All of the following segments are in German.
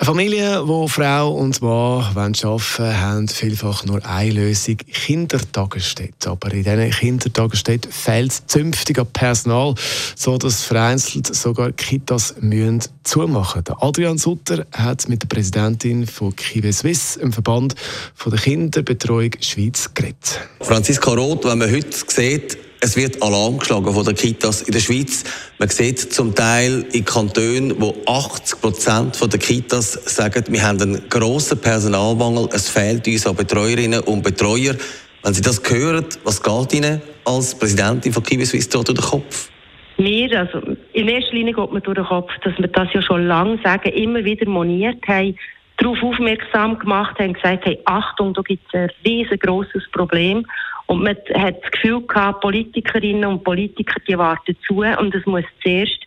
Eine Familie, wo Frau und Mann arbeiten wollen, haben vielfach nur eine Lösung, Kindertagesstätten. Aber in diesen Kindertagesstätten fehlt zünftig an Personal, sodass vereinzelt sogar Kitas müssen zumachen müssen. Adrian Sutter hat mit der Präsidentin von Kiwe Swiss, im Verband von der Kinderbetreuung Schweiz, geredet. Franziska Roth, wenn man heute sieht, es wird Alarm geschlagen von den Kitas in der Schweiz. Man sieht zum Teil in Kantonen, wo 80 Prozent der Kitas sagen, wir haben einen grossen Personalmangel, es fehlt uns an Betreuerinnen und Betreuer. Wenn Sie das hören, was geht Ihnen als Präsidentin von Kiwi Swiss durch den Kopf? Mir, also in erster Linie geht mir durch den Kopf, dass wir das ja schon lange sagen, immer wieder moniert haben, darauf aufmerksam gemacht haben, gesagt haben, Achtung, da gibt es ein riesengroßes Problem. Und man hat das Gefühl gehabt, Politikerinnen und Politiker, die warten zu und es muss zuerst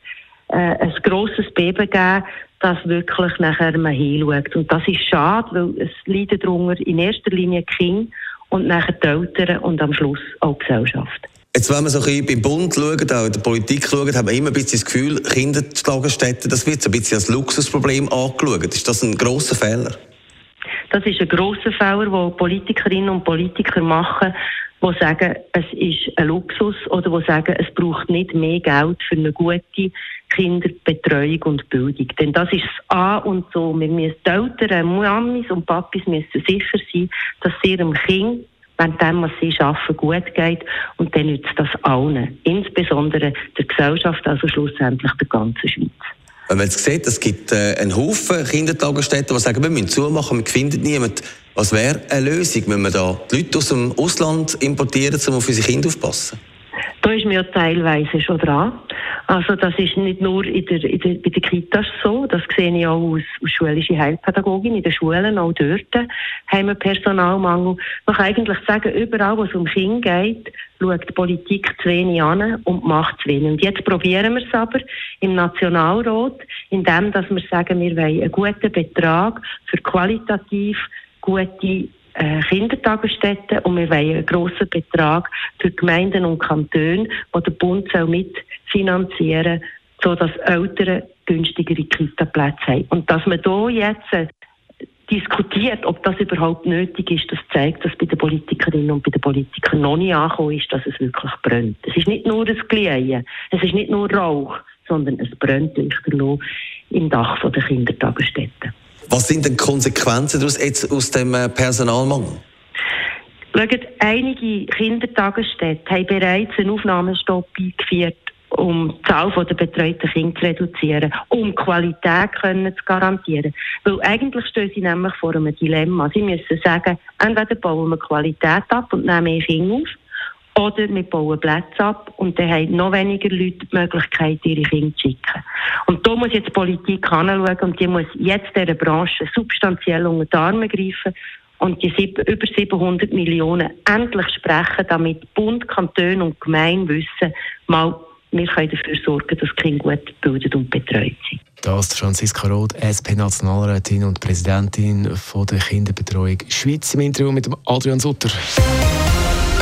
äh, ein grosses Beben geben, dass wirklich nachher man hinschaut. Und das ist schade, weil es leiden darunter in erster Linie die Kinder und nachher die Eltern und am Schluss auch die Gesellschaft. Jetzt, wenn man so ein bisschen beim Bund schaut, auch in der Politik schaut, hat man immer ein bisschen das Gefühl, Kindertagesstätten, das wird so ein bisschen als Luxusproblem angeschaut. Ist das ein grosser Fehler? Das ist ein grosser Fehler, den Politikerinnen und Politiker machen, die sagen, es ist ein Luxus oder die sagen, es braucht nicht mehr Geld für eine gute Kinderbetreuung und Bildung. Denn das ist das A und so. Wir müssen die Eltern, Mamis und Papis müssen sicher sein, dass sie ihrem Kind wenn dem, was sie arbeiten, gut geht. Und dann nützt das allen. Insbesondere der Gesellschaft, also schlussendlich der ganzen Schweiz. Wenn man jetzt sieht, es gibt äh, einen Haufen Kindertagesstätten, die sagen, wir müssen zumachen, wir finden niemanden. Was wäre eine Lösung, wenn wir da die Leute aus dem Ausland importieren, um auf unsere Kinder aufzupassen? Da ist mir ja teilweise schon dran. Also das ist nicht nur in der, in der, bei den Kitas so, das sehe ich auch aus, aus schulischer Heilpädagogin. In den Schulen, auch dort, haben wir Personalmangel. Man kann eigentlich sagen, überall, wo es um Kinder geht, schaut die Politik zu wenig an und macht zu wenig. Und jetzt probieren wir es aber im Nationalrat, indem dass wir sagen, wir wollen einen guten Betrag für qualitativ gute Kindertagesstätten und wir wollen einen grossen Betrag für Gemeinden und Kantone, wo der Bund soll mitfinanzieren soll, sodass Eltern günstigere Kita-Plätze haben. Und dass man hier jetzt äh, diskutiert, ob das überhaupt nötig ist, das zeigt, dass bei den Politikerinnen und bei den Politikern noch nicht angekommen ist, dass es wirklich brennt. Es ist nicht nur ein Glühen, es ist nicht nur Rauch, sondern es brennt lichterloh im Dach der Kindertagesstätten. Was sind denn Konsequenzen daraus jetzt aus dem äh, Personalmangel? Schaut, einige Kindertagesstätten haben bereits einen Aufnahmestopp eingeführt, um die Zahl der betreuten Kinder zu reduzieren, um Qualität können zu garantieren. Weil eigentlich stehen sie nämlich vor einem Dilemma. Sie müssen sagen, entweder bauen wir Qualität ab und nehmen mehr Kinder auf, oder wir bauen Plätze ab und dann haben noch weniger Leute die Möglichkeit, ihre Kinder zu schicken. Und da muss jetzt die Politik anschauen und die muss jetzt dieser Branche substanziell unter die Arme greifen und die über 700 Millionen endlich sprechen, damit Bund, Kanton und Gemeinde wissen, mal, wir können dafür sorgen, dass die Kinder gut gebildet und betreut sind. Das ist Franziska Roth, SP-Nationalrätin und Präsidentin von der Kinderbetreuung Schweiz im Interview mit Adrian Sutter.